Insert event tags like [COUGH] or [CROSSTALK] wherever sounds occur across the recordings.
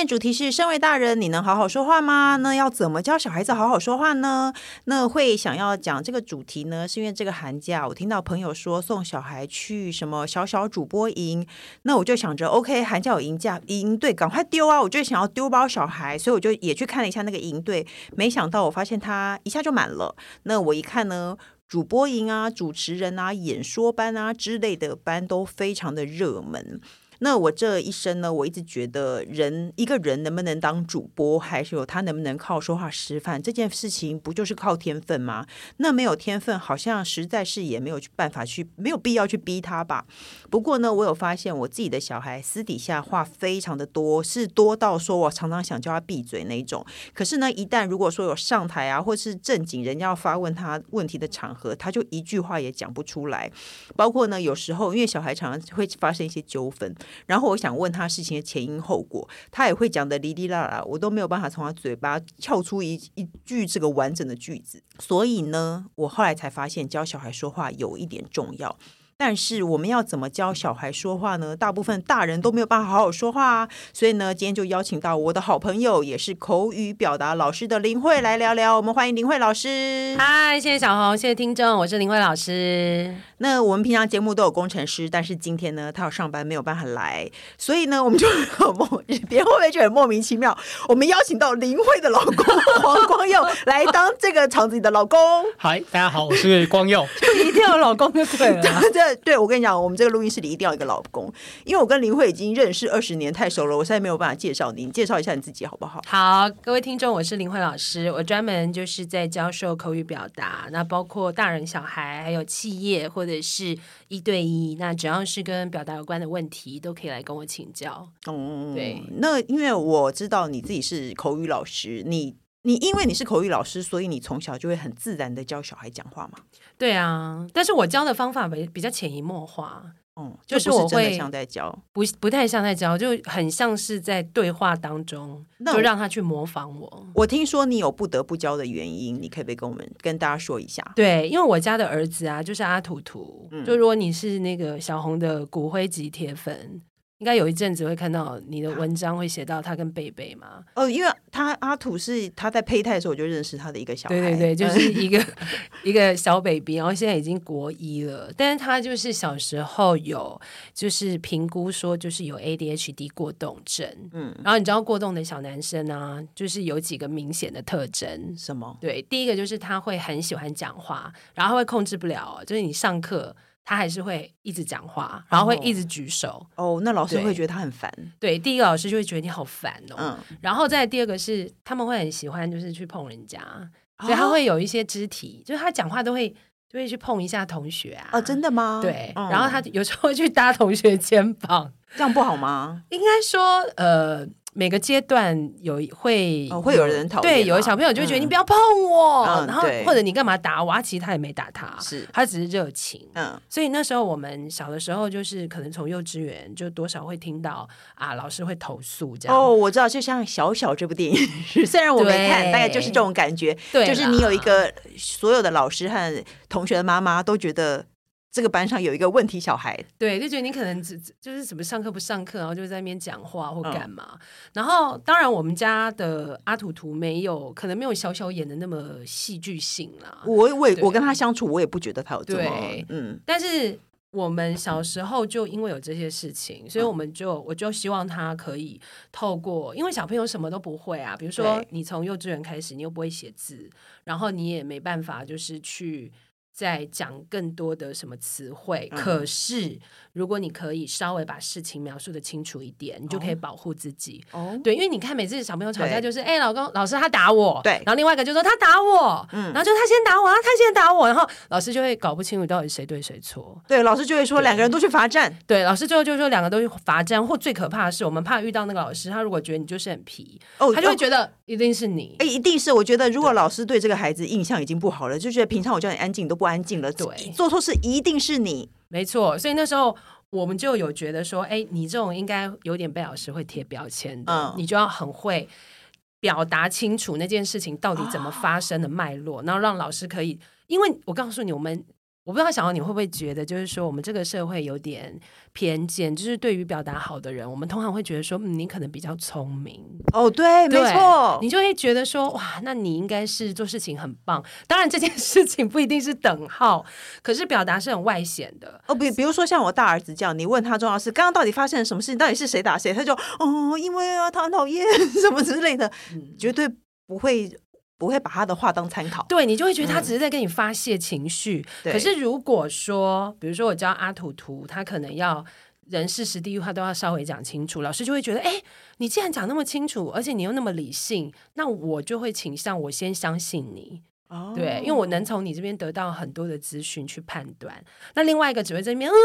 今天主题是：身为大人，你能好好说话吗？那要怎么教小孩子好好说话呢？那会想要讲这个主题呢，是因为这个寒假我听到朋友说送小孩去什么小小主播营，那我就想着，OK，寒假有营假营队，赶快丢啊！我就想要丢包小孩，所以我就也去看了一下那个营队，没想到我发现他一下就满了。那我一看呢，主播营啊、主持人啊、演说班啊之类的班都非常的热门。那我这一生呢，我一直觉得人一个人能不能当主播，还是有他能不能靠说话吃饭这件事情，不就是靠天分吗？那没有天分，好像实在是也没有办法去，没有必要去逼他吧。不过呢，我有发现我自己的小孩私底下话非常的多，是多到说我常常想叫他闭嘴那一种。可是呢，一旦如果说有上台啊，或是正经人家要发问他问题的场合，他就一句话也讲不出来。包括呢，有时候因为小孩常常会发生一些纠纷。然后我想问他事情的前因后果，他也会讲的哩哩啦啦，我都没有办法从他嘴巴撬出一一句这个完整的句子。所以呢，我后来才发现教小孩说话有一点重要。但是我们要怎么教小孩说话呢？大部分大人都没有办法好好说话啊。所以呢，今天就邀请到我的好朋友，也是口语表达老师的林慧来聊聊。我们欢迎林慧老师。嗨，谢谢小红，谢谢听众，我是林慧老师。那我们平常节目都有工程师，但是今天呢，他要上班没有办法来，所以呢，我们就很莫，别人会不会觉得很莫名其妙？我们邀请到林慧的老公黄光佑来当这个场子里的老公。嗨，大家好，我是光佑。[LAUGHS] 一定要有老公就对了。[LAUGHS] 对，我跟你讲，我们这个录音室里一定要一个老公，因为我跟林慧已经认识二十年，太熟了，我现在没有办法介绍你，你介绍一下你自己好不好？好，各位听众，我是林慧老师，我专门就是在教授口语表达，那包括大人小孩，还有企业或者是一对一，那只要是跟表达有关的问题，都可以来跟我请教。嗯，对，那因为我知道你自己是口语老师，你。你因为你是口语老师，所以你从小就会很自然的教小孩讲话嘛？对啊，但是我教的方法比比较潜移默化，嗯，就是我会像在教，不不太像在教，就很像是在对话当中，就让他去模仿我。我听说你有不得不教的原因，你可以不可以跟我们跟大家说一下？对，因为我家的儿子啊，就是阿图图，嗯、就如果你是那个小红的骨灰级铁粉。应该有一阵子会看到你的文章会写到他跟贝贝嘛？哦，因为他阿土是他在胚胎的时候我就认识他的一个小孩，对对对，[LAUGHS] 就是一个一个小 baby，然后现在已经国一了，但是他就是小时候有就是评估说就是有 ADHD 过动症，嗯，然后你知道过动的小男生啊，就是有几个明显的特征，什么？对，第一个就是他会很喜欢讲话，然后会控制不了，就是你上课。他还是会一直讲话，然后会一直举手。哦，哦，那老师会觉得他很烦。对，第一个老师就会觉得你好烦哦。嗯，然后再第二个是他们会很喜欢，就是去碰人家，哦、所以他会有一些肢体，就是他讲话都会就会去碰一下同学啊。哦，真的吗？对，嗯、然后他有时候会去搭同学肩膀，这样不好吗？[LAUGHS] 应该说，呃。每个阶段有会会有人讨厌，对，有的小朋友就会觉得你不要碰我，嗯、然后或者你干嘛打我？其实他也没打他，是他只是热情。嗯，所以那时候我们小的时候，就是可能从幼稚园就多少会听到啊，老师会投诉这样。哦，我知道，就像小小这部电影，[LAUGHS] 虽然我没看，大概就是这种感觉，对就是你有一个所有的老师和同学的妈妈都觉得。这个班上有一个问题小孩，对，就觉得你可能只就是什么上课不上课，然后就在那边讲话或干嘛。嗯、然后当然我们家的阿图图没有，可能没有小小演的那么戏剧性啦。我我也我跟他相处，我也不觉得他有这么对嗯。但是我们小时候就因为有这些事情，所以我们就、嗯、我就希望他可以透过，因为小朋友什么都不会啊，比如说你从幼稚园开始，你又不会写字，然后你也没办法就是去。在讲更多的什么词汇，嗯、可是如果你可以稍微把事情描述的清楚一点，你就可以保护自己。哦，对，因为你看每次小朋友吵架就是，哎对，老公，老师他打我，对，然后另外一个就说他打我，嗯，然后就他先打我，然后他先打我，然后老师就会搞不清楚到底谁对谁错。对，老师就会说两个人都去罚站。对，老师最后就说两个都去罚站，或最可怕的是，我们怕遇到那个老师，他如果觉得你就是很皮，哦，他就会觉得一定是你。哎，一定是。我觉得如果老师对这个孩子印象已经不好了，就觉得平常我叫你安静都不安静了，对，做错事一定是你，没错。所以那时候我们就有觉得说，哎，你这种应该有点被老师会贴标签的，嗯、你就要很会表达清楚那件事情到底怎么发生的脉络，哦、然后让老师可以，因为我告诉你，我们。我不知道小王你会不会觉得，就是说我们这个社会有点偏见，就是对于表达好的人，我们通常会觉得说，嗯，你可能比较聪明。哦，对，对没错，你就会觉得说，哇，那你应该是做事情很棒。当然这件事情不一定是等号，可是表达是很外显的。哦，比比如说像我大儿子这样，你问他重要事，刚刚到底发生了什么事情，到底是谁打谁，他就哦，因为啊，他很讨厌 [LAUGHS] 什么之类的，嗯、绝对不会。不会把他的话当参考，对，你就会觉得他只是在跟你发泄情绪。嗯、可是如果说，比如说我教阿图图，他可能要人事实地物，他都要稍微讲清楚，老师就会觉得，哎，你既然讲那么清楚，而且你又那么理性，那我就会倾向我先相信你。Oh. 对，因为我能从你这边得到很多的资讯去判断。那另外一个只会在那边啊，老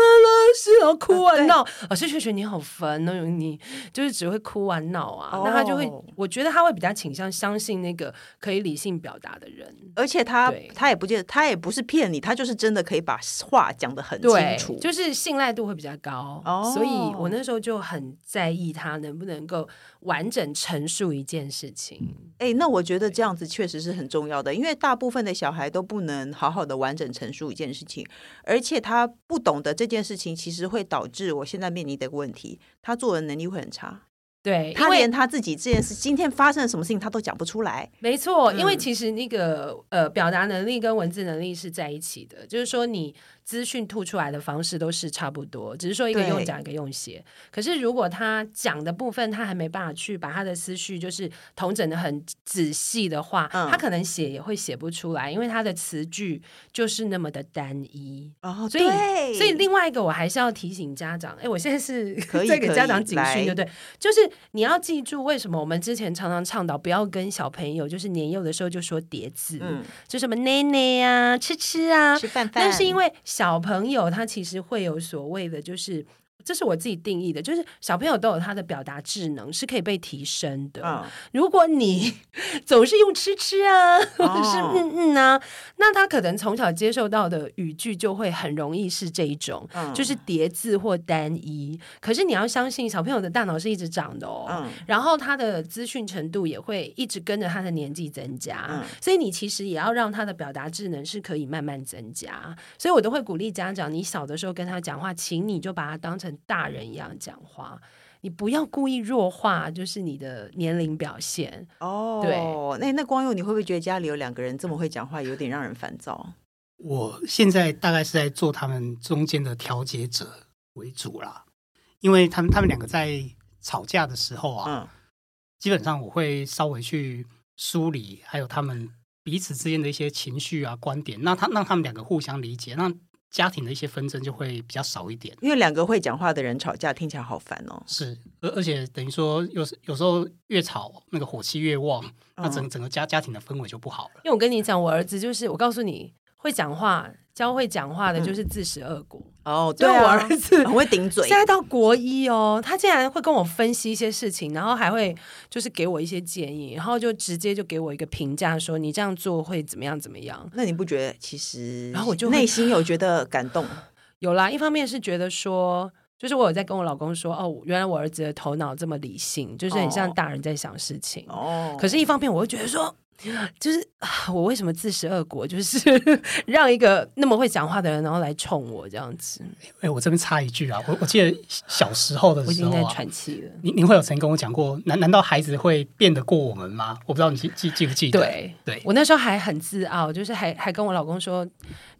师要哭啊闹，老师却觉得你好烦哦，你就是只会哭啊闹啊。Oh. 那他就会，我觉得他会比较倾向相信那个可以理性表达的人，而且他他也不见得，他也不是骗你，他就是真的可以把话讲得很清楚，就是信赖度会比较高。Oh. 所以我那时候就很在意他能不能够完整陈述一件事情。哎，那我觉得这样子确实是很重要的，因为大。大部分的小孩都不能好好的完整陈述一件事情，而且他不懂得这件事情，其实会导致我现在面临的一个问题，他作文能力会很差。对，他连他自己这件事今天发生了什么事情他都讲不出来。没错，因为其实那个呃表达能力跟文字能力是在一起的，就是说你。资讯吐出来的方式都是差不多，只是说一个用讲，一个用写。可是如果他讲的部分他还没办法去把他的思绪就是统整的很仔细的话，嗯、他可能写也会写不出来，因为他的词句就是那么的单一。哦，所以对。所以另外一个我还是要提醒家长，哎，我现在是在 [LAUGHS] 给家长警讯，对不对？就是你要记住，为什么我们之前常常倡导不要跟小朋友就是年幼的时候就说叠字，嗯，就什么奶奶啊、吃吃啊、吃饭饭，那是因为小朋友他其实会有所谓的，就是。这是我自己定义的，就是小朋友都有他的表达智能，是可以被提升的。嗯、如果你 [LAUGHS] 总是用吃吃啊，或者是嗯嗯啊，那他可能从小接受到的语句就会很容易是这一种，嗯、就是叠字或单一。可是你要相信，小朋友的大脑是一直长的哦，嗯、然后他的资讯程度也会一直跟着他的年纪增加，嗯、所以你其实也要让他的表达智能是可以慢慢增加。所以我都会鼓励家长，你小的时候跟他讲话，请你就把他当成。大人一样讲话，你不要故意弱化，就是你的年龄表现哦。对，那那光佑，你会不会觉得家里有两个人这么会讲话，有点让人烦躁？我现在大概是在做他们中间的调解者为主啦，因为他们他们两个在吵架的时候啊，嗯，基本上我会稍微去梳理，还有他们彼此之间的一些情绪啊、观点，那他让他们两个互相理解，那。家庭的一些纷争就会比较少一点，因为两个会讲话的人吵架听起来好烦哦。是，而而且等于说有有时候越吵那个火气越旺，那整整个家家庭的氛围就不好了。因为我跟你讲，我儿子就是我告诉你会讲话。教会讲话的就是自食恶果哦，对我儿子很会顶嘴。现在到国一哦，他竟然会跟我分析一些事情，然后还会就是给我一些建议，然后就直接就给我一个评价，说你这样做会怎么样怎么样？那你不觉得其实？然后我就内心有觉得感动，[LAUGHS] 有啦。一方面是觉得说，就是我有在跟我老公说，哦，原来我儿子的头脑这么理性，就是很像大人在想事情哦。可是，一方面我会觉得说。就是我为什么自食恶果？就是 [LAUGHS] 让一个那么会讲话的人，然后来冲我这样子。哎，我这边插一句啊，我我记得小时候的时候、啊，我已经在喘气了。您您会有曾经跟我讲过，难难道孩子会变得过我们吗？我不知道你记记记不记得？对对，我那时候还很自傲，就是还还跟我老公说，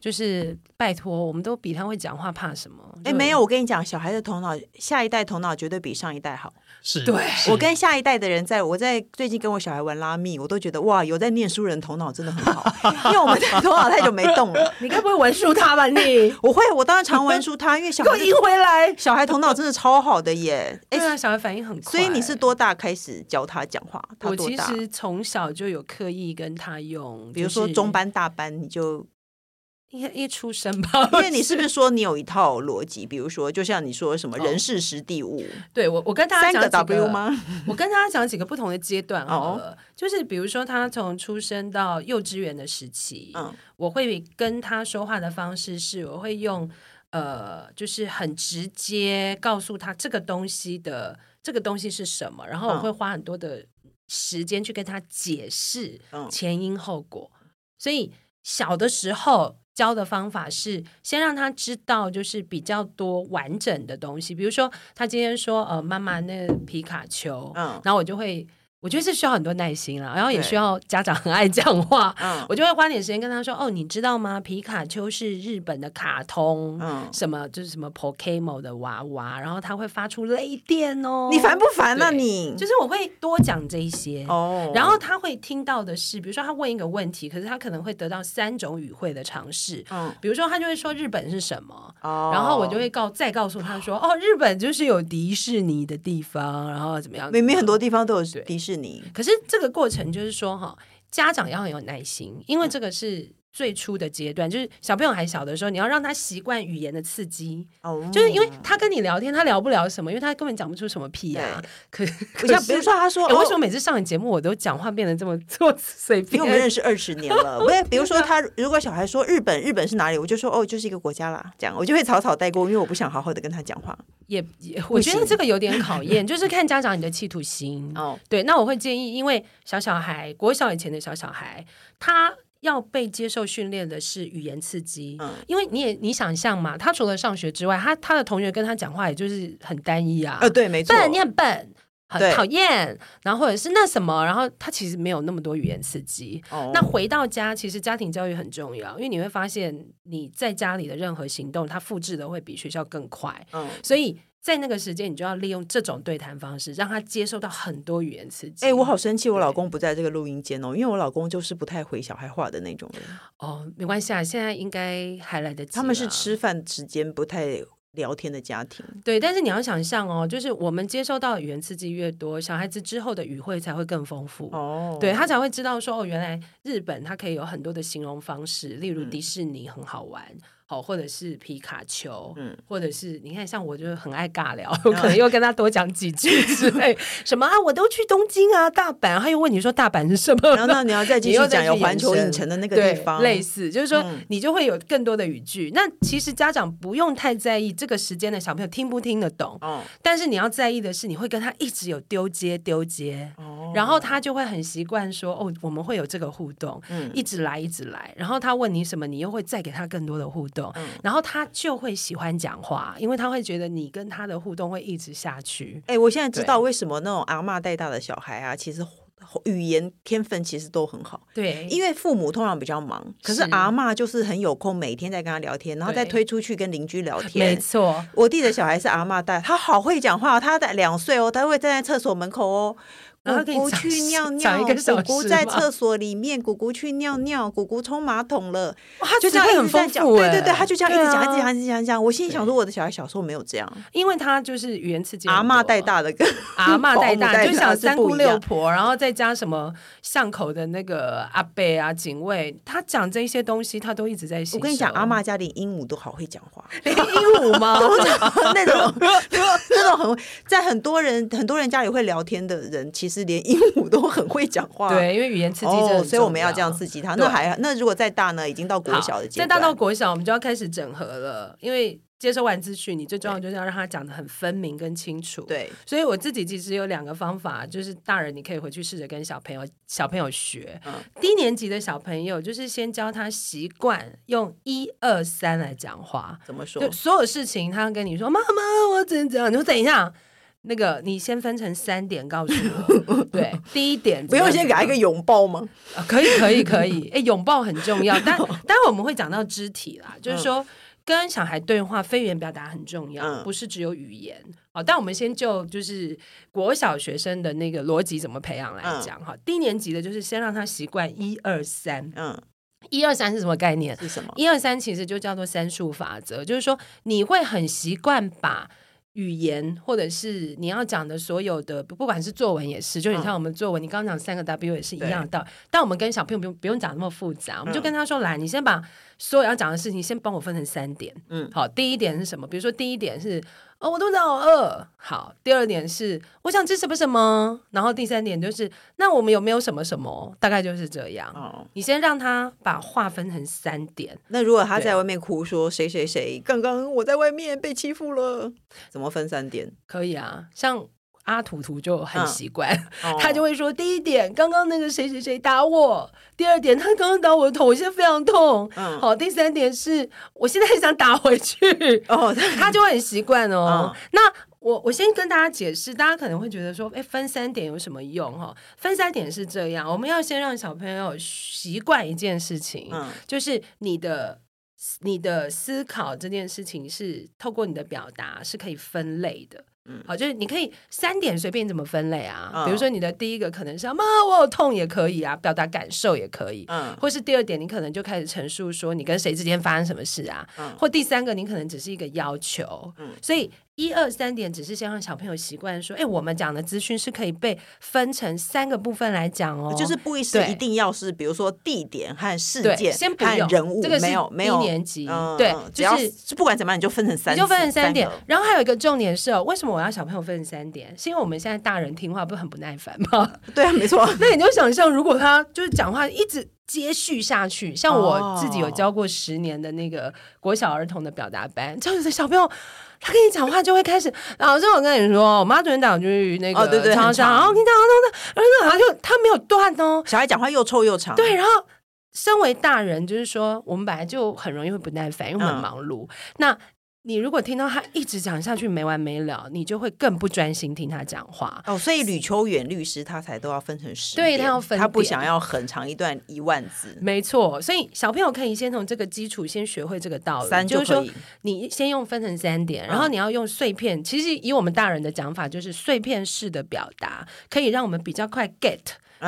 就是拜托，我们都比他会讲话，怕什么？哎，没有，我跟你讲，小孩的头脑，下一代头脑绝对比上一代好。是对，我跟下一代的人在，在我在最近跟我小孩玩拉密，我都觉得哇，有在念书人头脑真的很好，[LAUGHS] 因为我们头脑太久没动了。你该不会文书他吧？你 [LAUGHS] 我会，我当然常文书他，因为小孩 [LAUGHS] 赢回来，小孩头脑真的超好的耶。哎，对啊，小孩反应很快。所以你是多大开始教他讲话？他多大？我其实从小就有刻意跟他用，比如说中班、大班，你就。一一出生吧，因为你是不是说你有一套逻辑？比如说，就像你说什么人事时地物，哦、对我我跟大家讲三个 W 吗？我跟大家讲几个不同的阶段好了，哦、就是比如说他从出生到幼稚园的时期，嗯，我会跟他说话的方式是，我会用。呃，就是很直接告诉他这个东西的这个东西是什么，然后我会花很多的时间去跟他解释前因后果。嗯、所以小的时候教的方法是先让他知道，就是比较多完整的东西，比如说他今天说呃妈妈那个皮卡丘，嗯，然后我就会。我觉得是需要很多耐心啦，然后也需要家长很爱讲话，嗯，我就会花点时间跟他说：“哦，你知道吗？皮卡丘是日本的卡通，嗯，什么就是什么 Pokemon 的娃娃，然后他会发出雷电哦。”你烦不烦啊你？就是我会多讲这一些哦，然后他会听到的是，比如说他问一个问题，可是他可能会得到三种语汇的尝试，嗯，比如说他就会说日本是什么，哦，然后我就会告再告诉他说：“哦，日本就是有迪士尼的地方，然后怎么样？明明很多地方都有迪士尼。”你可是这个过程就是说哈，家长要很有耐心，因为这个是。最初的阶段就是小朋友还小的时候，你要让他习惯语言的刺激。哦，就是因为他跟你聊天，他聊不了什么，因为他根本讲不出什么屁啊。[LAUGHS] 可可像比如说，他说：“为什么每次上你节目，我都讲话变得这么做随便？”因为我们认识二十年了。[LAUGHS] 我也比如说，他如果小孩说日本，日本是哪里，我就说：“哦，就是一个国家啦。”这样我就会草草带过，因为我不想好好的跟他讲话。也也，我觉得这个有点考验，就是看家长你的企图心。哦，对，那我会建议，因为小小孩国小以前的小小孩，他。要被接受训练的是语言刺激，嗯，因为你也你想象嘛，他除了上学之外，他他的同学跟他讲话也就是很单一啊，呃，对，没错，笨，你很笨，很讨厌，然后或者是那什么，然后他其实没有那么多语言刺激。哦，那回到家，其实家庭教育很重要，因为你会发现你在家里的任何行动，他复制的会比学校更快，嗯，所以。在那个时间，你就要利用这种对谈方式，让他接受到很多语言刺激。哎、欸，我好生气，我老公不在这个录音间哦，因为我老公就是不太回小孩话的那种人。哦，没关系啊，现在应该还来得及。他们是吃饭时间不太聊天的家庭。对，但是你要想象哦，就是我们接受到的语言刺激越多，小孩子之后的语汇才会更丰富哦。对，他才会知道说哦，原来日本它可以有很多的形容方式，例如迪士尼很好玩。嗯好，或者是皮卡丘，嗯，或者是你看，像我就很爱尬聊，我可能又跟他多讲几句之类，[LAUGHS] 什么啊，我都去东京啊，大阪，他又问你说大阪是什么，然后你要再继续讲有环球影城的那个地方，类似，就是说你就会有更多的语句。那其实家长不用太在意这个时间的小朋友听不听得懂，哦，但是你要在意的是，你会跟他一直有丢接丢接，哦，然后他就会很习惯说，哦，我们会有这个互动，嗯，一直来一直来，然后他问你什么，你又会再给他更多的互动。嗯，然后他就会喜欢讲话，因为他会觉得你跟他的互动会一直下去。哎，我现在知道为什么那种阿嬷带大的小孩啊，其实语言天分其实都很好。对，因为父母通常比较忙，可是阿嬷就是很有空，每天在跟他聊天，然后再推出去跟邻居聊天。没错，我弟的小孩是阿嬷带，他好会讲话，他在两岁哦，他会站在厕所门口哦。姑姑去尿尿，姑姑在厕所里面，姑姑去尿尿，姑姑冲马桶了。他就这样一直在讲，对对对，他就这样一直讲，一直讲，一直讲讲。我心里想说，我的小孩小时候没有这样，因为他就是语言刺激。阿嬷带大的，跟阿嬷带大，[LAUGHS] 就想三姑六婆，然后再加什么巷口的那个阿伯啊、警卫，他讲这些东西，他都一直在吸。我跟你讲，阿嬷家里鹦鹉都好会讲话，[LAUGHS] 鹦鹉吗？[LAUGHS] 那种那种很在很多人很多人家里会聊天的人，其实连鹦鹉都很会讲话。对，因为语言刺激这、哦，所以我们要这样刺激他。那还那如果再大呢？已经到国小的阶段，再大到国小，我们就要开始整合了。因为接收完资讯，你最重要就是要让他讲的很分明跟清楚。对，所以我自己其实有两个方法，就是大人你可以回去试着跟小朋友小朋友学。嗯，低年级的小朋友就是先教他习惯用一二三来讲话。怎么说？就所有事情，他跟你说：“妈妈，我怎样？”你说：“等一下。”那个，你先分成三点告诉我。[LAUGHS] 对，第一点不用先给他一个拥抱吗？啊，可以，可以，可以。[LAUGHS] 哎，拥抱很重要，但 [LAUGHS] 待会我们会讲到肢体啦，就是说跟小孩对话，非语言表达很重要，不是只有语言。好，但我们先就就是国小学生的那个逻辑怎么培养来讲哈。低年级的就是先让他习惯一二三。嗯，一二三是什么概念？是什么？一二三其实就叫做三数法则，就是说你会很习惯把。语言或者是你要讲的所有的，不管是作文也是，就你像我们作文，嗯、你刚刚讲三个 W 也是一样的。但我们跟小朋友不用不用讲那么复杂，我们就跟他说：“来，你先把所有要讲的事情先帮我分成三点。”嗯，好，第一点是什么？比如说第一点是哦，我肚子好饿。好，第二点是我想吃什么什么，然后第三点就是那我们有没有什么什么？大概就是这样。哦，你先让他把话分成三点。那如果他在外面哭说谁谁谁刚刚我在外面被欺负了，怎么分三点？可以啊，像。阿图图就很习惯，嗯哦、他就会说：第一点，刚刚那个谁谁谁打我；第二点，他刚刚打我的头，我现在非常痛。嗯，好，第三点是我现在很想打回去。哦，[LAUGHS] 他就会很习惯哦。嗯、那我我先跟大家解释，大家可能会觉得说，哎，分三点有什么用？哈，分三点是这样，我们要先让小朋友习惯一件事情，嗯、就是你的你的思考这件事情是透过你的表达是可以分类的。嗯，好，就是你可以三点随便怎么分类啊？哦、比如说你的第一个可能是妈，我有痛也可以啊，表达感受也可以。嗯，或是第二点，你可能就开始陈述说你跟谁之间发生什么事啊？嗯，或第三个，你可能只是一个要求。嗯，所以。一二三点只是先让小朋友习惯说，哎，我们讲的资讯是可以被分成三个部分来讲哦，就是不一是一定要是，比如说地点和事件，先不用人物，这个是没有没有一年级，对，就是不管怎么样，你就分成三，你就分成三点。然后还有一个重点是哦，为什么我要小朋友分成三点？是因为我们现在大人听话不是很不耐烦吗？[LAUGHS] 对啊，没错。[LAUGHS] 那你就想象，如果他就是讲话一直接续下去，像我自己有教过十年的那个国小儿童的表达班，这样子的小朋友。他跟你讲话就会开始，老师，我跟你说，我妈昨天打去那个超商，哦、对对然后听到然后然后就他没有断哦，小孩讲话又臭又长，对，然后身为大人，就是说我们本来就很容易会不耐烦，因为很忙碌，嗯、那。你如果听到他一直讲下去没完没了，你就会更不专心听他讲话。哦，所以吕秋远律师他才都要分成十，对他要分，他不想要很长一段一万字。没错，所以小朋友可以先从这个基础先学会这个道理，三就，就是说你先用分成三点，然后你要用碎片。嗯、其实以我们大人的讲法，就是碎片式的表达，可以让我们比较快 get。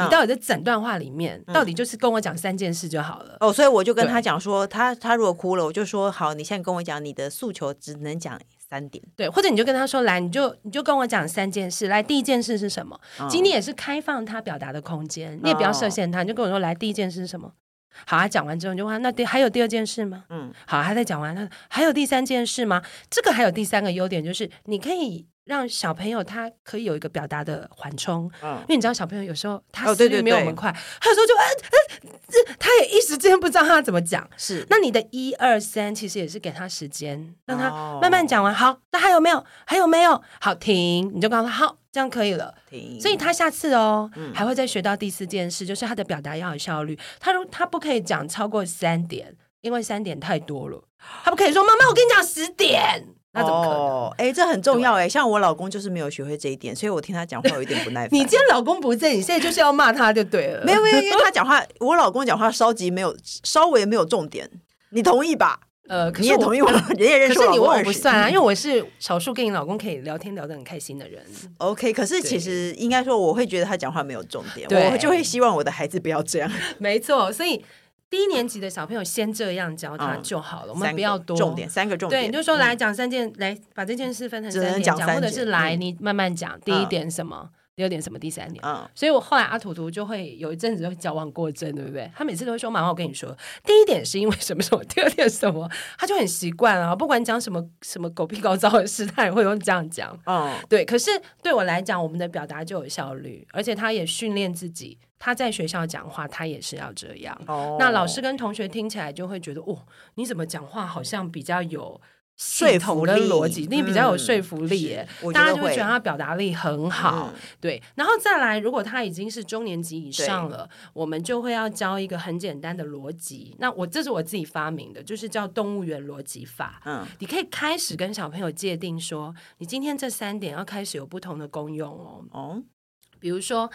你到底在整段话里面，嗯、到底就是跟我讲三件事就好了。哦，所以我就跟他讲说，他他如果哭了，我就说好，你现在跟我讲你的诉求，只能讲三点。对，或者你就跟他说，来，你就你就跟我讲三件事。来，第一件事是什么？嗯、今天也是开放他表达的空间，你也不要设限他，你就跟我说，来，第一件事是什么？好，他讲完之后你就问他，那第还有第二件事吗？嗯，好，他在讲完，那还有第三件事吗？这个还有第三个优点就是你可以。让小朋友他可以有一个表达的缓冲，嗯、因为你知道小朋友有时候他思虑没有我们快，他有时候就嗯嗯，这他也一时之间不知道他怎么讲。是，那你的一二三其实也是给他时间，让他慢慢讲完。好，那还有没有？还有没有？好，停，你就告诉他好，这样可以了。停，所以他下次哦，嗯、还会再学到第四件事，就是他的表达要有效率。他如他不可以讲超过三点，因为三点太多了。他不可以说妈妈，我跟你讲十点。那怎么可能？哎、欸，这很重要哎。对像我老公就是没有学会这一点，所以我听他讲话有一点不耐烦。你今天老公不在，你现在就是要骂他就对了。没有没有，因为他讲话，我老公讲话稍级没有，稍微没有重点。你同意吧？呃，可是你也同意我，人 [LAUGHS] 也认识我。可是你问我不算啊，因为我是少数跟你老公可以聊天聊得很开心的人。OK，可是其实应该说，我会觉得他讲话没有重点，我就会希望我的孩子不要这样。[LAUGHS] 没错，所以。低年级的小朋友先这样教他就好了，我们不要多重点，三个重点。对，你就说来讲三件，来把这件事分成三点讲，或者是来你慢慢讲。第一点什么？第二点什么？第三点。所以我后来阿图图就会有一阵子就会矫枉过正，对不对？他每次都会说：“妈妈，我跟你说，第一点是因为什么什么，[LAUGHS] 第二点什么？”他就很习惯啊，不管讲什么什么狗屁高招的事，他也会用这样讲。嗯，对。可是对我来讲，我们的表达就有效率，而且他也训练自己。他在学校讲话，他也是要这样。Oh. 那老师跟同学听起来就会觉得，哦，你怎么讲话好像比较有说服跟逻辑，你比较有说服力耶。嗯、大家就会觉得他表达力很好。嗯、对，然后再来，如果他已经是中年级以上了，我们就会要教一个很简单的逻辑。那我这是我自己发明的，就是叫动物园逻辑法。嗯，你可以开始跟小朋友界定说，你今天这三点要开始有不同的功用哦。哦，比如说。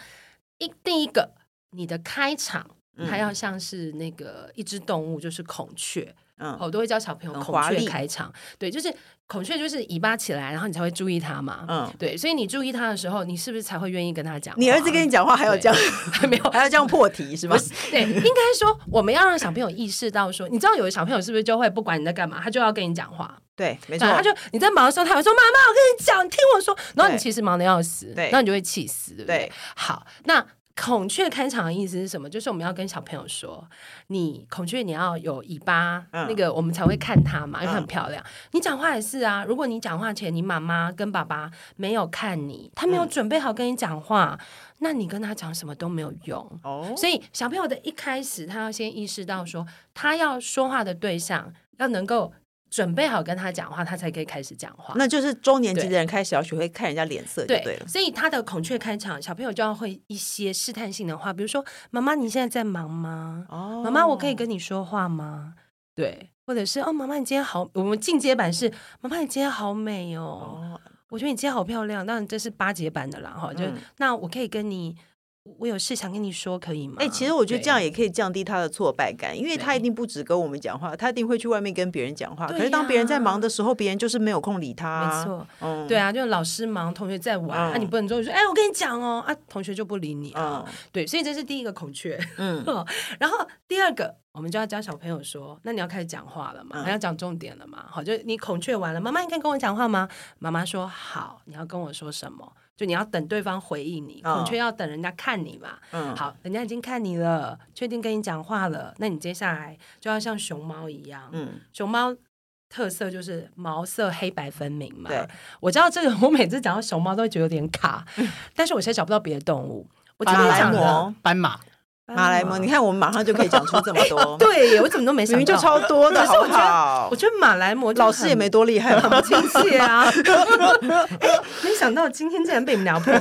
一第一个，你的开场，它要像是那个一只动物，就是孔雀。嗯，我都会教小朋友孔雀开场。对，就是孔雀，就是尾巴起来，然后你才会注意它嘛。嗯，对，所以你注意它的时候，你是不是才会愿意跟他讲？你儿子跟你讲话还有这样，还 [LAUGHS] 没有，还要这样破题是吗？对，应该说我们要让小朋友意识到说，你知道有的小朋友是不是就会不管你在干嘛，他就要跟你讲话。对，没错，他就你在忙的时候，他会说：“妈妈，我跟你讲，听我说。”然后你其实忙的要死，对，然后你就会气死，对不对？对，好，那孔雀开场的意思是什么？就是我们要跟小朋友说，你孔雀你要有尾巴，嗯、那个我们才会看它嘛，因为很漂亮。嗯、你讲话也是啊，如果你讲话前你妈妈跟爸爸没有看你，他没有准备好跟你讲话，嗯、那你跟他讲什么都没有用。哦，所以小朋友的一开始，他要先意识到说，他要说话的对象要能够。准备好跟他讲话，他才可以开始讲话。那就是中年级的人开始要学会看人家脸色就对了。对，所以他的孔雀开场，小朋友就要会一些试探性的话，比如说：“妈妈，你现在在忙吗？”“哦，妈妈，我可以跟你说话吗？”对，或者是“哦，妈妈，你今天好……我们进阶版是妈妈，你今天好美哦，哦我觉得你今天好漂亮。”当然这是八节版的啦，哈，就、嗯、那我可以跟你。我有事想跟你说，可以吗？哎、欸，其实我觉得这样也可以降低他的挫败感，因为他一定不止跟我们讲话，他一定会去外面跟别人讲话。可是当别人在忙的时候，别人就是没有空理他、啊。没错，嗯，对啊，就老师忙，同学在玩，嗯、啊，你不能说，说，哎，我跟你讲哦，啊，同学就不理你啊。嗯、对，所以这是第一个孔雀。嗯，[LAUGHS] 然后第二个，我们就要教小朋友说，那你要开始讲话了嘛，要讲重点了嘛。好，就你孔雀完了，妈妈，你可以跟我讲话吗？妈妈说好，你要跟我说什么？就你要等对方回应你，孔雀要等人家看你嘛。嗯，好，人家已经看你了，确定跟你讲话了，那你接下来就要像熊猫一样。嗯，熊猫特色就是毛色黑白分明嘛。对，我知道这个，我每次讲到熊猫都会觉得有点卡，嗯、但是我现在找不到别的动物。我今天讲的斑马。[LAUGHS] 马来貘，你看我们马上就可以讲出这么多。[LAUGHS] 对，我怎么都没想到，明明就超多的，好不好？我觉得马来貘老师也没多厉害，[LAUGHS] 很亲切啊。哎，没想到今天竟然被你们聊破。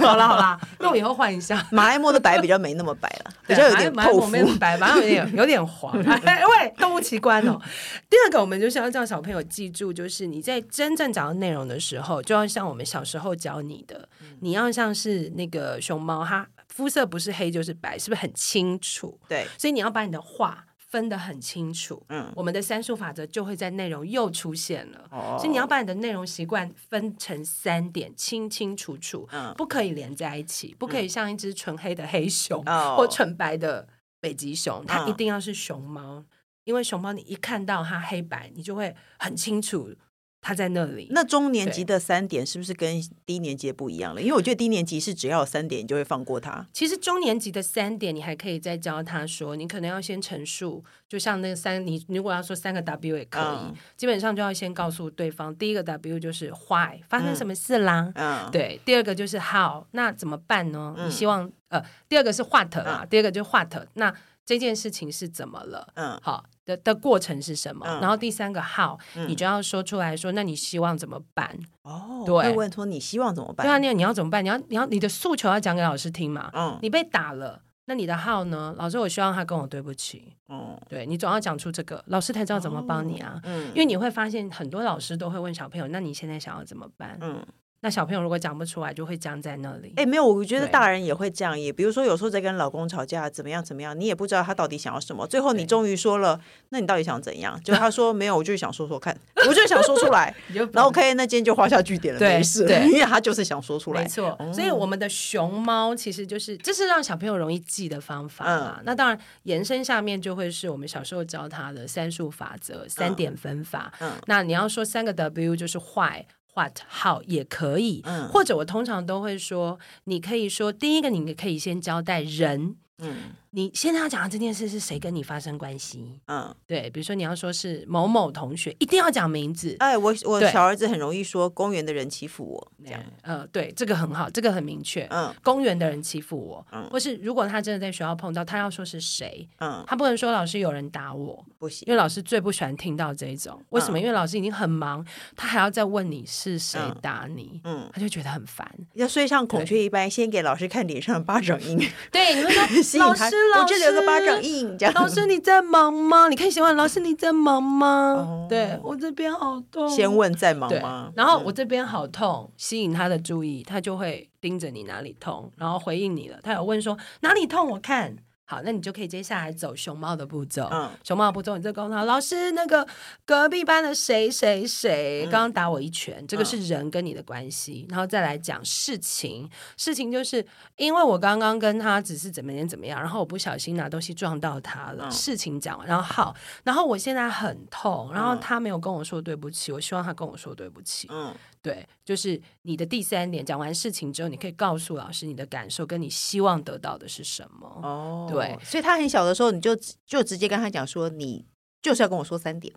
好了好了，那我以后换一下。马来貘的白比较没那么白了，比较有点透肤。没白，反正有点有点黄。喂，动物奇观哦。第二个，我们就是要叫小朋友记住，就是你在真正讲到内容的时候，就要像我们小时候教你的，你要像是那个熊猫哈。肤色不是黑就是白，是不是很清楚？对，所以你要把你的话分得很清楚。嗯，我们的三数法则就会在内容又出现了。哦，所以你要把你的内容习惯分成三点，清清楚楚。嗯，不可以连在一起，不可以像一只纯黑的黑熊，嗯，[LAUGHS] 或纯白的北极熊，它一定要是熊猫，嗯，因为熊猫你一看到它黑白，你就会很清楚。他在那里。那中年级的三点是不是跟低年级不一样了？因为我觉得低年级是只要有三点，你就会放过他。其实中年级的三点，你还可以再教他说，你可能要先陈述，就像那个三，你如果要说三个 W 也可以，嗯、基本上就要先告诉对方，第一个 W 就是 Why，发生什么事啦？嗯，对，第二个就是 How，那怎么办呢？嗯、你希望呃，第二个是 What 啊，嗯、第二个就是 What，那这件事情是怎么了？嗯，好。的的过程是什么？嗯、然后第三个 how，、嗯、你就要说出来说，那你希望怎么办？哦，对，会问说你希望怎么办？对啊，你你要怎么办？你要你要你的诉求要讲给老师听嘛？嗯，你被打了，那你的 how 呢？老师，我希望他跟我对不起。嗯，对，你总要讲出这个，老师才知道怎么帮你啊。嗯，因为你会发现很多老师都会问小朋友，那你现在想要怎么办？嗯。那小朋友如果讲不出来，就会僵在那里。哎、欸，没有，我觉得大人也会这样。也比如说，有时候在跟老公吵架，怎么样怎么样，你也不知道他到底想要什么。最后你终于说了，那你到底想怎样？就 [LAUGHS] 他说没有，我就是想说说看，我就是想说出来。[LAUGHS] 然后 OK，那今天就画下句点了，没事。因为他就是想说出来。没错，嗯、所以我们的熊猫其实就是这是让小朋友容易记的方法那当然延伸下面就会是我们小时候教他的三数法则、三点分法。嗯，那你要说三个 W 就是坏。What how 也可以，嗯、或者我通常都会说，你可以说第一个，你可以先交代人，嗯。你现在要讲的这件事是谁跟你发生关系？嗯，对，比如说你要说是某某同学，一定要讲名字。哎，我我小儿子很容易说公园的人欺负我，这样。呃，对，这个很好，这个很明确。嗯，公园的人欺负我，嗯，或是如果他真的在学校碰到，他要说是谁？嗯，他不能说老师有人打我，不行，因为老师最不喜欢听到这一种。为什么？因为老师已经很忙，他还要再问你是谁打你，嗯，他就觉得很烦。要所以像孔雀一般，先给老师看脸上的巴掌印。[LAUGHS] 对，你们说 [LAUGHS] 老师。我这里有个巴掌印，老师你在忙吗？你可以先问老师你在忙吗？对我这边好痛。先问在忙吗？然后我这边好痛，吸引他的注意，他就会盯着你哪里痛，然后回应你了。他有问说哪里痛？我看。好，那你就可以接下来走熊猫的步骤。嗯，熊猫的步骤，你就告诉他，老师，那个隔壁班的谁谁谁刚刚打我一拳，这个是人跟你的关系，然后再来讲事情。事情就是因为我刚刚跟他只是怎么样怎么样，然后我不小心拿东西撞到他了。事情讲完，然后好，然后我现在很痛，然后他没有跟我说对不起，我希望他跟我说对不起。嗯，对，就是你的第三点，讲完事情之后，你可以告诉老师你的感受跟你希望得到的是什么。哦，对。所以他很小的时候，你就就直接跟他讲说，你就是要跟我说三点。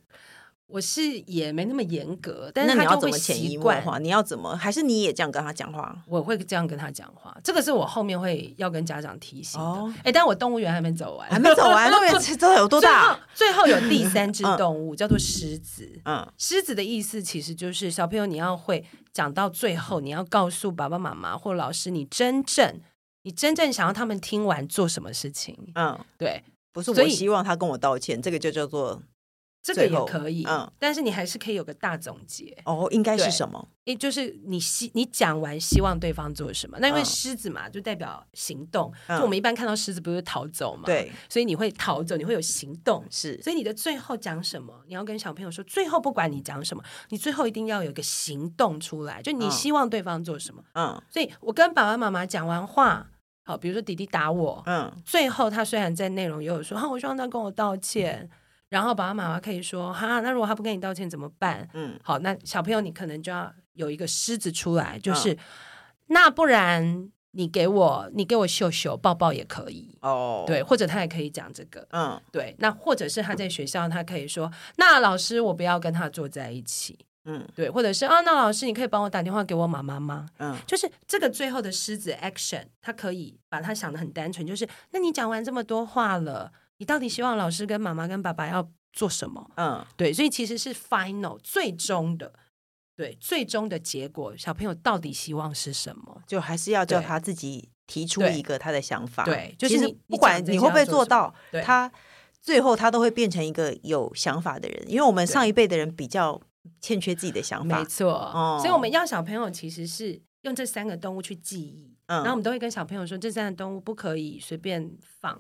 我是也没那么严格，但是他就会习惯。你要怎么？还是你也这样跟他讲话？我会这样跟他讲话。这个是我后面会要跟家长提醒的。哎、哦欸，但我动物园还没走完，还没走完。动物园 [LAUGHS] 都有多大？最后，最后有第三只动物、嗯、叫做狮子。嗯，狮子的意思其实就是小朋友，你要会讲到最后，你要告诉爸爸妈妈或老师，你真正。你真正想要他们听完做什么事情？嗯，对，不是我希望他跟我道歉，这个就叫做这个也可以，嗯，但是你还是可以有个大总结哦，应该是什么？也就是你希你讲完希望对方做什么？那因为狮子嘛，就代表行动，就我们一般看到狮子不是逃走嘛，对，所以你会逃走，你会有行动，是，所以你的最后讲什么？你要跟小朋友说，最后不管你讲什么，你最后一定要有一个行动出来，就你希望对方做什么？嗯，所以我跟爸爸妈妈讲完话。好，比如说弟弟打我，嗯，最后他虽然在内容也有说，哈，我希望他跟我道歉，嗯、然后爸爸妈妈可以说，哈，那如果他不跟你道歉怎么办？嗯，好，那小朋友你可能就要有一个狮子出来，就是，嗯、那不然你给我，你给我秀秀抱抱也可以哦，对，或者他也可以讲这个，嗯，对，那或者是他在学校，他可以说，那老师我不要跟他坐在一起。嗯，对，或者是啊，那老师，你可以帮我打电话给我妈妈吗？嗯，就是这个最后的狮子 action，他可以把他想的很单纯，就是那你讲完这么多话了，你到底希望老师跟妈妈跟爸爸要做什么？嗯，对，所以其实是 final 最终的，对，最终的结果，小朋友到底希望是什么？就还是要叫他自己提出一个他的想法。对，就是你不管你会不会做到，他最后他都会变成一个有想法的人，因为我们上一辈的人比较。欠缺自己的想法，没错。哦、所以我们要小朋友其实是用这三个动物去记忆，嗯、然后我们都会跟小朋友说，这三个动物不可以随便放。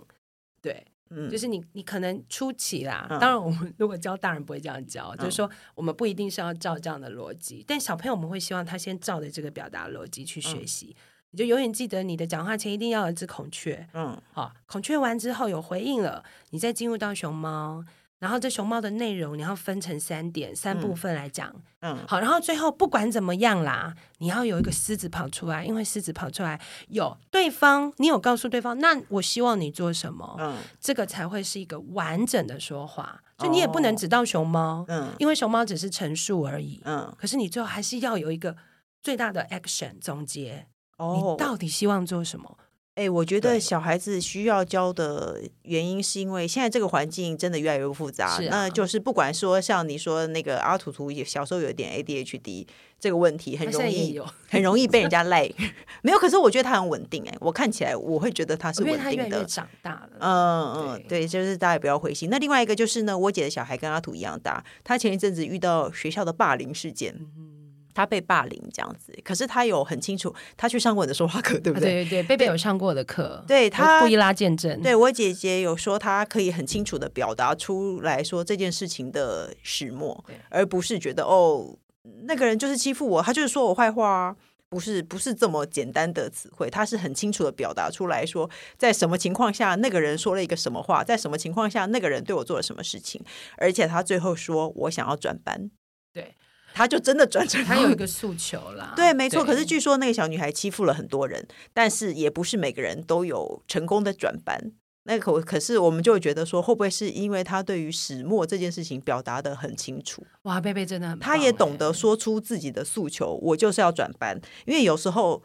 对，嗯，就是你你可能初期啦，嗯、当然我们 [LAUGHS] 如果教大人不会这样教，嗯、就是说我们不一定是要照这样的逻辑，但小朋友我们会希望他先照着这个表达逻辑去学习。嗯、你就永远记得你的讲话前一定要有一只孔雀，嗯，好，孔雀完之后有回应了，你再进入到熊猫。然后这熊猫的内容你要分成三点三部分来讲，嗯，好，然后最后不管怎么样啦，你要有一个狮子跑出来，因为狮子跑出来有对方，你有告诉对方，那我希望你做什么，嗯，这个才会是一个完整的说话，就你也不能只到熊猫，嗯，因为熊猫只是陈述而已，嗯，可是你最后还是要有一个最大的 action 总结，哦，你到底希望做什么？哎、欸，我觉得小孩子需要教的原因，是因为现在这个环境真的越来越复杂。那就是不管说像你说那个阿图图，小时候有点 ADHD 这个问题，很容易很容易被人家赖。[LAUGHS] 没有，可是我觉得他很稳定。哎，我看起来我会觉得他是稳定的。越来越长大了。嗯嗯，对，对，就是大家也不要灰心。那另外一个就是呢，我姐的小孩跟阿图一样大，他前一阵子遇到学校的霸凌事件。嗯他被霸凌这样子，可是他有很清楚，他去上过你的说话课，对不对？对对对，贝贝有上过的课，对他故意拉见证。对我姐姐有说，他可以很清楚的表达出来说这件事情的始末，而不是觉得哦，那个人就是欺负我，他就是说我坏话啊，不是不是这么简单的词汇，他是很清楚的表达出来说，在什么情况下那个人说了一个什么话，在什么情况下那个人对我做了什么事情，而且他最后说我想要转班，对。他就真的转成，他有一个诉求啦。[LAUGHS] 对，没错。可是据说那个小女孩欺负了很多人，但是也不是每个人都有成功的转班。那可可是我们就会觉得说，会不会是因为他对于始末这件事情表达的很清楚？哇，贝贝真的很，他也懂得说出自己的诉求，我就是要转班。因为有时候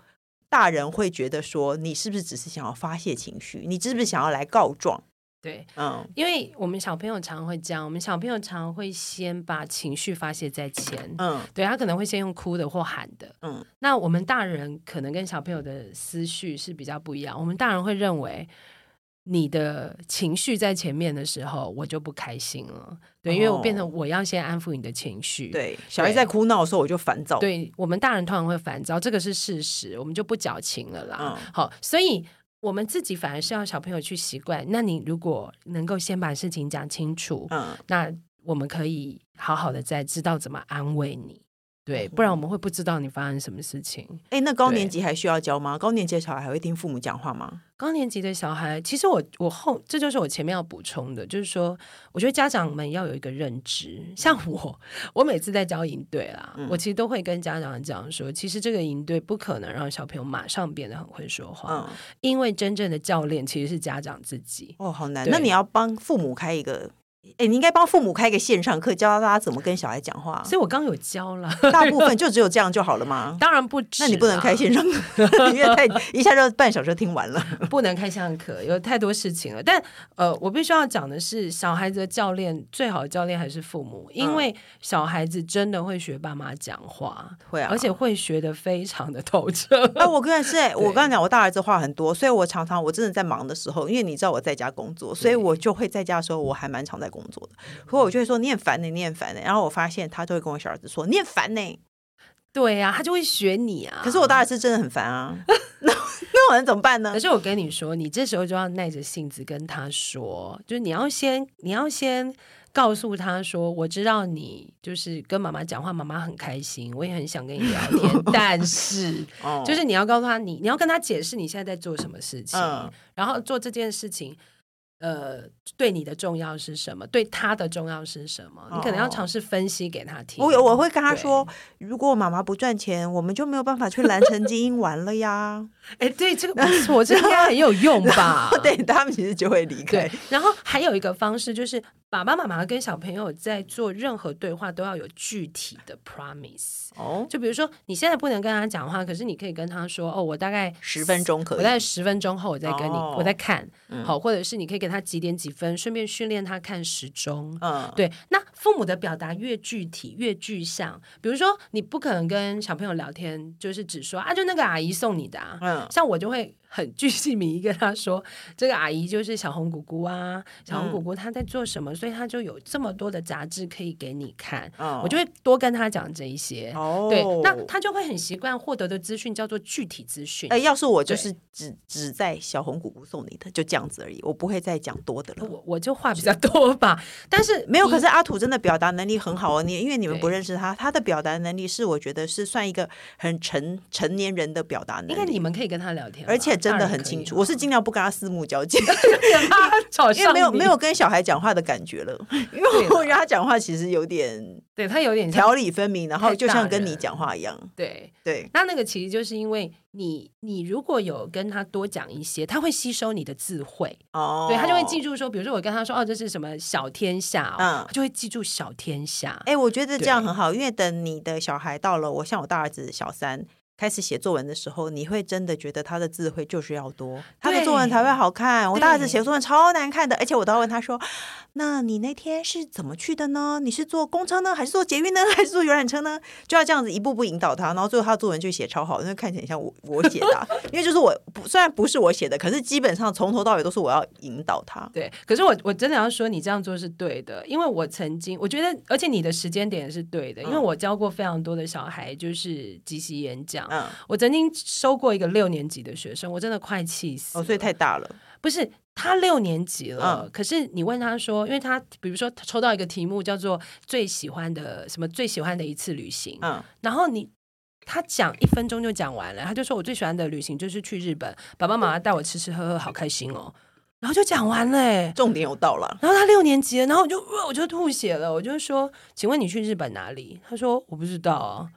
大人会觉得说，你是不是只是想要发泄情绪？你是不是想要来告状？对，嗯，因为我们小朋友常会这样，我们小朋友常会先把情绪发泄在前，嗯，对，他可能会先用哭的或喊的，嗯，那我们大人可能跟小朋友的思绪是比较不一样，我们大人会认为你的情绪在前面的时候，我就不开心了，对，因为我变成我要先安抚你的情绪，对，小孩在哭闹的时候我就烦躁，对，我们大人通常会烦躁，这个是事实，我们就不矫情了啦，嗯，好，所以。我们自己反而是要小朋友去习惯。那你如果能够先把事情讲清楚，嗯，那我们可以好好的再知道怎么安慰你。对，不然我们会不知道你发生什么事情。哎，那高年级还需要教吗？高年级的小孩还会听父母讲话吗？高年级的小孩，其实我我后这就是我前面要补充的，就是说，我觉得家长们要有一个认知。像我，我每次在教营队啦，嗯、我其实都会跟家长讲说，其实这个营队不可能让小朋友马上变得很会说话，嗯、因为真正的教练其实是家长自己。哦，好难。那你要帮父母开一个。哎，你应该帮父母开一个线上课，教大家怎么跟小孩讲话。所以我刚有教了，大部分就只有这样就好了吗？[LAUGHS] 当然不止。那你不能开线上课，[LAUGHS] 因为太一下就半小时听完了。不能开线上课，有太多事情了。但呃，我必须要讲的是，小孩子的教练最好的教练还是父母，因为小孩子真的会学爸妈讲话，会啊，而且会学的非常的透彻。哎，我跟你是，[LAUGHS] 我刚才讲，我大儿子话很多，所以我常常我真的在忙的时候，因为你知道我在家工作，所以我就会在家的时候，我还蛮常在工作的。可我就会说你很烦呢，你很烦呢。然后我发现他就会跟我小儿子说你很烦呢。对呀、啊，他就会学你啊。可是我大儿子真的很烦啊。[LAUGHS] 那那我能怎么办呢？可是我跟你说，你这时候就要耐着性子跟他说，就是你要先你要先告诉他说，我知道你就是跟妈妈讲话，妈妈很开心，我也很想跟你聊天。[LAUGHS] 但是，就是你要告诉他，你你要跟他解释你现在在做什么事情，嗯、然后做这件事情。呃，对你的重要是什么？对他的重要是什么？你可能要尝试分析给他听。我我会跟他说，如果妈妈不赚钱，我们就没有办法去蓝城精英玩了呀。哎，对，这个不错，这个 [LAUGHS] 应该很有用吧？对，他们其实就会离开。然后还有一个方式就是。爸爸妈妈跟小朋友在做任何对话都要有具体的 promise 哦，就比如说你现在不能跟他讲话，可是你可以跟他说哦，我大概十分钟可以，我大概十分钟后我再跟你，哦、我再看，嗯、好，或者是你可以给他几点几分，顺便训练他看时钟，嗯，对。那父母的表达越具体越具象，比如说你不可能跟小朋友聊天，就是只说啊，就那个阿姨送你的，啊，嗯，像我就会。很具细靡遗跟他说，[LAUGHS] 这个阿姨就是小红姑姑啊，小红姑姑她在做什么，嗯、所以她就有这么多的杂志可以给你看。哦、我就会多跟他讲这一些。哦，对，那他就会很习惯获得的资讯叫做具体资讯。哎，要是我就是只只在小红姑姑送你的，就这样子而已，我不会再讲多的了。我我就话比较多吧，[LAUGHS] 但是没有。可是阿土真的表达能力很好哦，你因为你们不认识他，他的表达能力是我觉得是算一个很成成年人的表达能力。应该你们可以跟他聊天，而且真的很清楚。我是尽量不跟他四目交接，[LAUGHS] [LAUGHS] 因为没有没有跟小孩讲话的感觉了。因为我觉得他讲话其实有点，对他有点条理分明，然后就像跟你讲话一样。对对，那那个其实就是因为你你如果有跟他多讲一些，他会吸收你的智慧哦，对他就会记住说，比如说我跟他说哦，这是什么小天下，嗯，他就会记住小天下。哎，我觉得这样很好，因为等你的小孩到了，我像我大儿子小三。开始写作文的时候，你会真的觉得他的字会就是要多，他的作文才会好看。我大儿子写作文超难看的，而且我都要问他说：“那你那天是怎么去的呢？你是坐公车呢，还是坐捷运呢，还是坐游览车呢？”就要这样子一步步引导他，然后最后他的作文就写超好，因为看起来像我我写的，因为就是我不虽然不是我写的，可是基本上从头到尾都是我要引导他。对，可是我我真的要说你这样做是对的，因为我曾经我觉得，而且你的时间点是对的，因为我教过非常多的小孩，就是即席演讲，嗯，我曾经。收过一个六年级的学生，我真的快气死了。哦，所以太大了。不是他六年级了，嗯、可是你问他说，因为他比如说他抽到一个题目叫做最喜欢的什么最喜欢的一次旅行，嗯，然后你他讲一分钟就讲完了，他就说我最喜欢的旅行就是去日本，爸爸妈妈带我吃吃喝喝，好开心哦，然后就讲完了，重点有到了。然后他六年级了，然后我就我就吐血了，我就说，请问你去日本哪里？他说我不知道啊。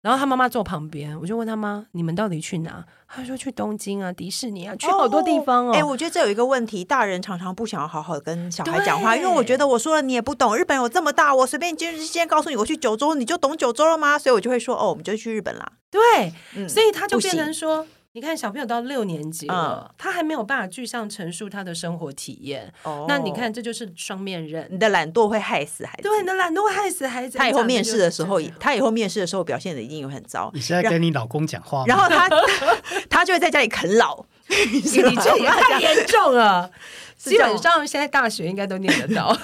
然后他妈妈坐旁边，我就问他妈：“你们到底去哪？”他说：“去东京啊，迪士尼啊，去好多地方哦。”哎、哦，我觉得这有一个问题，大人常常不想要好好跟小孩讲话，因为我觉得我说了你也不懂。日本有这么大，我随便今今天告诉你，我去九州，你就懂九州了吗？所以我就会说：“哦，我们就去日本啦。”对，嗯、所以他就变成说。你看小朋友到六年级了，嗯、他还没有办法具象陈述他的生活体验。哦，那你看这就是双面人。你的懒惰会害死孩子。对，你的懒惰会害死孩子。他以后面试的时候，他以后面试的时候表现的一定很糟。你现在跟你老公讲话吗？然后他 [LAUGHS] 他就会在家里啃老。[LAUGHS] 你这也太严重了。[LAUGHS] 基本上现在大学应该都念得到。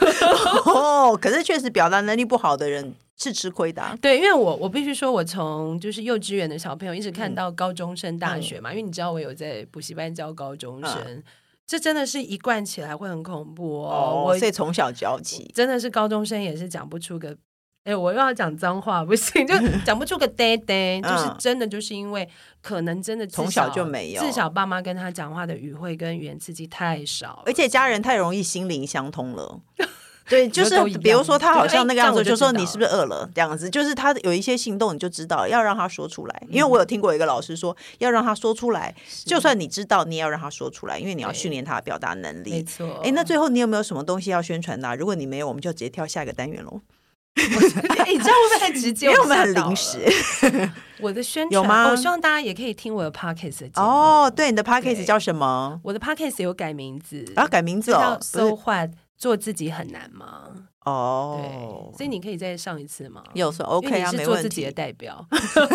哦，可是确实表达能力不好的人是吃亏的、啊。对，因为我我必须说，我从就是幼稚园的小朋友一直看到高中生、大学嘛，嗯、因为你知道我有在补习班教高中生。嗯这真的是一贯起来会很恐怖哦！我所以从小教起，真的是高中生也是讲不出个，哎，我又要讲脏话不行，就 [LAUGHS] 讲不出个呆呆，就是真的就是因为可能真的从小就没有，至少爸妈跟他讲话的语汇跟语言刺激太少，而且家人太容易心灵相通了。[LAUGHS] 对，就是比如说他好像那个样子，就说你是不是饿了这样子，就是他有一些行动你就知道要让他说出来。因为我有听过一个老师说，要让他说出来，就算你知道，你也要让他说出来，因为你要训练他的表达能力。没错。哎，那最后你有没有什么东西要宣传的？如果你没有，我们就直接跳下一个单元喽。[LAUGHS] 哎，你这样会不会太直接？[LAUGHS] 因为我们很临时。我的宣 [LAUGHS] 传有吗？我希望大家也可以听我的 podcast 哦。对，你的 podcast 叫什么？我的 podcast 有改名字，啊，改名字哦。So what？做自己很难吗？哦，对，所以你可以再上一次吗？有说 OK 啊，是做自己的代表，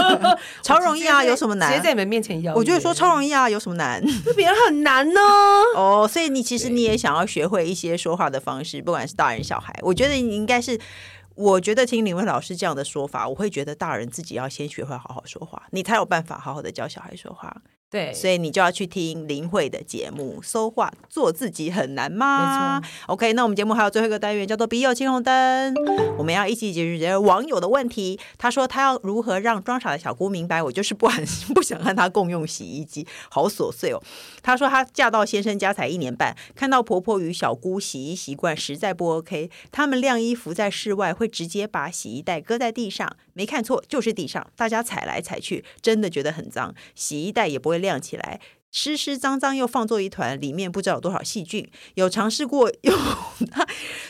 [LAUGHS] 超容易啊，有什么难？直接在你们面前要，我就说超容易啊，有什么难？别人很难呢。[LAUGHS] 哦，所以你其实你也想要学会一些说话的方式，不管是大人小孩，我觉得你应该是，我觉得听林慧老师这样的说法，我会觉得大人自己要先学会好好说话，你才有办法好好的教小孩说话。对，所以你就要去听林慧的节目。说话做自己很难吗？没错。OK，那我们节目还有最后一个单元叫做“笔友青红灯”，我们要一起解决网友的问题。他说他要如何让装傻的小姑明白，我就是不很 [LAUGHS] 不想和他共用洗衣机，好琐碎哦。他说他嫁到先生家才一年半，看到婆婆与小姑洗衣习惯实在不 OK。他们晾衣服在室外会直接把洗衣袋搁在地上，没看错就是地上，大家踩来踩去，真的觉得很脏。洗衣袋也不会。亮起来，湿湿脏脏又放作一团，里面不知道有多少细菌。有尝试过用他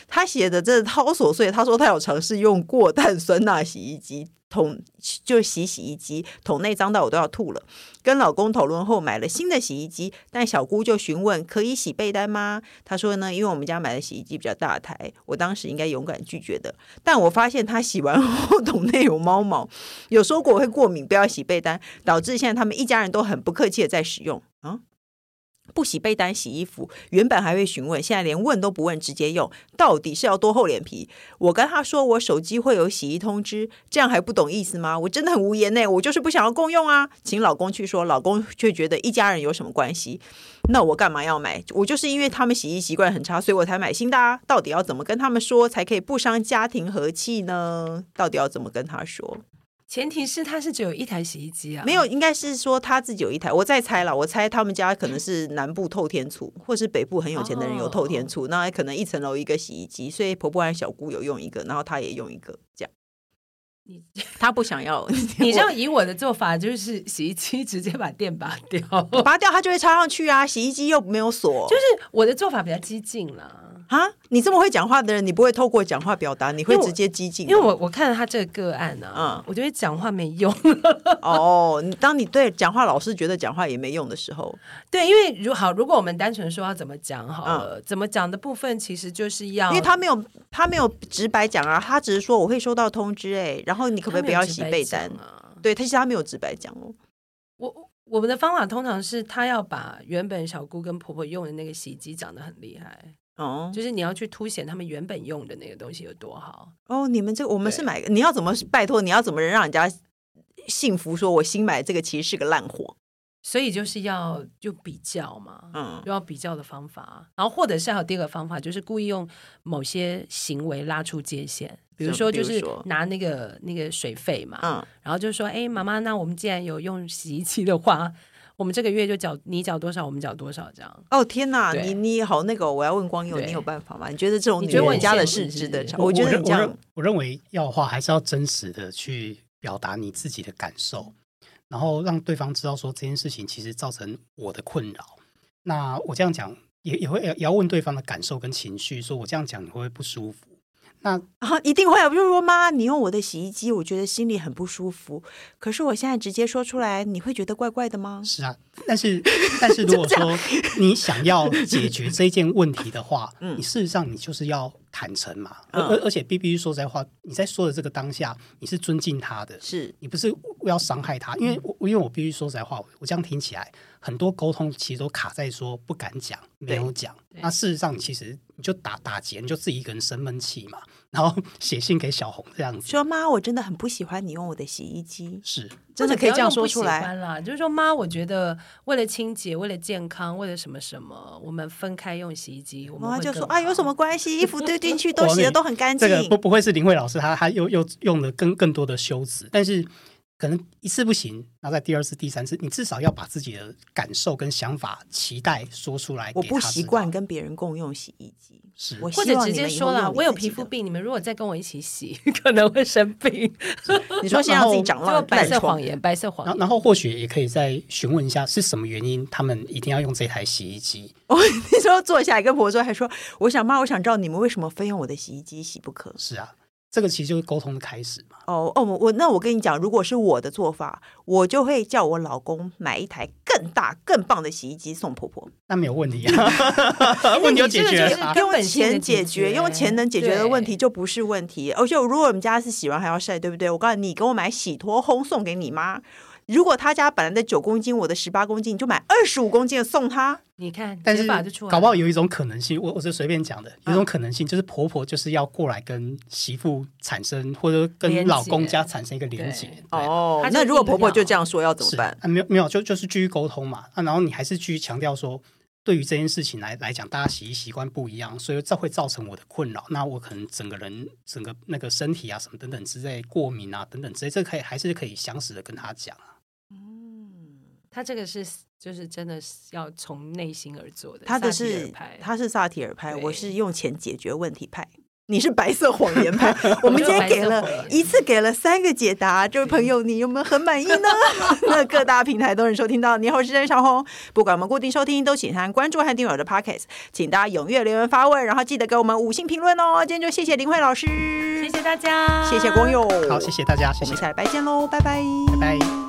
他写的真的超琐碎。他说他有尝试用过碳酸钠洗衣机。桶就洗洗衣机，桶内脏到我都要吐了。跟老公讨论后买了新的洗衣机，但小姑就询问可以洗被单吗？他说呢，因为我们家买的洗衣机比较大台，我当时应该勇敢拒绝的。但我发现他洗完后 [LAUGHS] 桶内有猫毛，有说过会过敏，不要洗被单，导致现在他们一家人都很不客气的在使用啊。不洗被单洗衣服，原本还会询问，现在连问都不问，直接用，到底是要多厚脸皮？我跟他说，我手机会有洗衣通知，这样还不懂意思吗？我真的很无言呢，我就是不想要共用啊，请老公去说，老公却觉得一家人有什么关系？那我干嘛要买？我就是因为他们洗衣习惯很差，所以我才买新的啊。到底要怎么跟他们说，才可以不伤家庭和气呢？到底要怎么跟他说？前提是他是只有一台洗衣机啊，没有，应该是说他自己有一台。我再猜了，我猜他们家可能是南部透天厝，或是北部很有钱的人有透天厝，那可能一层楼一个洗衣机，所以婆婆和小姑有用一个，然后他也用一个，这样。你他不想要，[LAUGHS] 你这样以我的做法，就是洗衣机直接把电拔掉，拔掉它就会插上去啊，洗衣机又没有锁，就是我的做法比较激进了。啊，你这么会讲话的人，你不会透过讲话表达，你会直接激进。因为我我看了他这个个案呢、啊，嗯，我觉得讲话没用。[LAUGHS] 哦，你当你对讲话老是觉得讲话也没用的时候，对，因为如好，如果我们单纯说要怎么讲好了，嗯、怎么讲的部分，其实就是要，因为他没有他没有直白讲啊，他只是说我会收到通知，哎，然后你可不可以不要洗被单啊？对，他其实他没有直白讲哦。我我们的方法通常是他要把原本小姑跟婆婆用的那个洗衣机讲得很厉害。哦，就是你要去凸显他们原本用的那个东西有多好哦。你们这个我们是买，你要怎么拜托？你要怎么让人家幸福？说我新买这个其实是个烂货，所以就是要就比较嘛，嗯，就要比较的方法。然后或者是还有第二个方法，就是故意用某些行为拉出界限，比如说就是拿那个那个水费嘛，嗯，然后就说，哎，妈妈，那我们既然有用洗衣机的话。我们这个月就缴你缴多少，我们缴多少这样。哦天哪，你你好那个，我要问光佑，你有办法吗？你觉得这种女人家的事值得？我觉得你这样，我认为要的话，还是要真实的去表达你自己的感受，然后让对方知道说这件事情其实造成我的困扰。那我这样讲也也会也要问对方的感受跟情绪，说我这样讲你会不会不舒服？那啊，一定会啊！比如说，妈，你用我的洗衣机，我觉得心里很不舒服。可是我现在直接说出来，你会觉得怪怪的吗？是啊，但是但是 [LAUGHS] 如果说你想要解决这件问题的话，[LAUGHS] 嗯，你事实上你就是要坦诚嘛。而而、嗯、而且必须说实在话，你在说的这个当下，你是尊敬他的，是你不是要伤害他？因为我因为我必须说实在话，我这样听起来，很多沟通其实都卡在说不敢讲，没有讲。那事实上，其实你就打打结，你就自己一个人生闷气嘛。然后 [LAUGHS] 写信给小红这样子，说妈，我真的很不喜欢你用我的洗衣机，是真的可以这样说出来啦。就是说妈，我觉得为了清洁，为了健康，为了什么什么，我们分开用洗衣机。我妈就说啊，有什么关系？衣服 [LAUGHS] 丢进去都洗的都很干净。这个不不会是林慧老师，她她又又用了更更多的修辞，但是。可能一次不行，那在第二次、第三次，你至少要把自己的感受跟想法、期待说出来。我不习惯跟别人共用洗衣机，是，我或者直接说了，我有皮肤病，你们如果再跟我一起洗，[LAUGHS] 可能会生病。你说现在自己长了白色谎言，白色谎言。然后，或许也可以再询问一下，是什么原因他们一定要用这台洗衣机？[LAUGHS] 我那时候坐下来跟婆婆说，还说，我想妈，我想知道你们为什么非用我的洗衣机洗不可？是啊。这个其实就是沟通的开始嘛。哦哦，我那我跟你讲，如果是我的做法，我就会叫我老公买一台更大、更棒的洗衣机送婆婆。那没有问题啊，[LAUGHS] 问题就解决了。用钱解决，用钱能解决的问题就不是问题。而且如果我们家是洗完还要晒，对不对？我告诉你，你给我买洗脱烘送给你妈。如果他家本来的九公斤，我的十八公斤，你就买二十五公斤的送他。你看，但是搞不好有一种可能性，我我是随便讲的，有一种可能性就是婆婆就是要过来跟媳妇产生，或者跟老公家产生一个连结。哦，那如果婆婆就这样说，要怎么办？啊，没有没有，就就是继续沟通嘛。啊，然后你还是继续强调说，对于这件事情来来讲，大家洗衣习惯不一样，所以这会造成我的困扰。那我可能整个人整个那个身体啊什么等等之类过敏啊等等之类，这可以还是可以详实的跟他讲啊。他这个是就是真的是要从内心而做的，他的是他是萨提尔派，我是用钱解决问题派，你是白色谎言派。[LAUGHS] 我们今天给了一次给了三个解答，这位朋友你有没有很满意呢？[LAUGHS] 那各大平台都能收听到。你好，我是詹小红，不管我们固定收听，都请按关注和订阅我的 Podcast，请大家踊跃留言发问，然后记得给我们五星评论哦。今天就谢谢林慧老师，谢谢大家，谢谢光佑，好，谢谢大家，谢谢，我们下礼拜见喽，拜拜，拜拜。